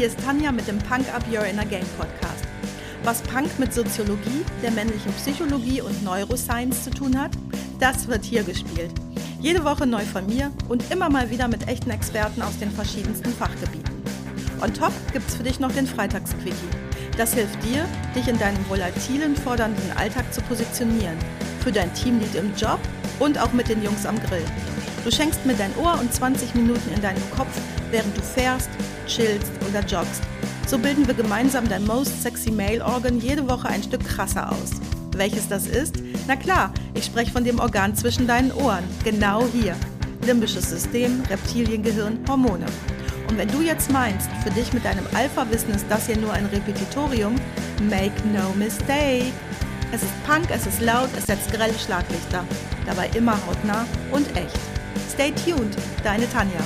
Hier ist Tanja mit dem Punk Up Your Inner Game Podcast. Was Punk mit Soziologie, der männlichen Psychologie und Neuroscience zu tun hat, das wird hier gespielt. Jede Woche neu von mir und immer mal wieder mit echten Experten aus den verschiedensten Fachgebieten. On top gibt's für dich noch den Freitagsquickie. Das hilft dir, dich in deinem volatilen, fordernden Alltag zu positionieren. Für dein Teamlead im Job und auch mit den Jungs am Grill. Du schenkst mir dein Ohr und 20 Minuten in deinem Kopf, während du fährst, chillst oder joggst. So bilden wir gemeinsam dein Most Sexy Male Organ jede Woche ein Stück krasser aus. Welches das ist? Na klar, ich spreche von dem Organ zwischen deinen Ohren, genau hier. Limbisches System, Reptiliengehirn, Hormone. Und wenn du jetzt meinst, für dich mit deinem Alpha-Wissen ist das hier nur ein Repetitorium, make no mistake. Es ist Punk, es ist laut, es setzt grelle Schlaglichter. Dabei immer hautnah und echt. Stay tuned, deine Tanja.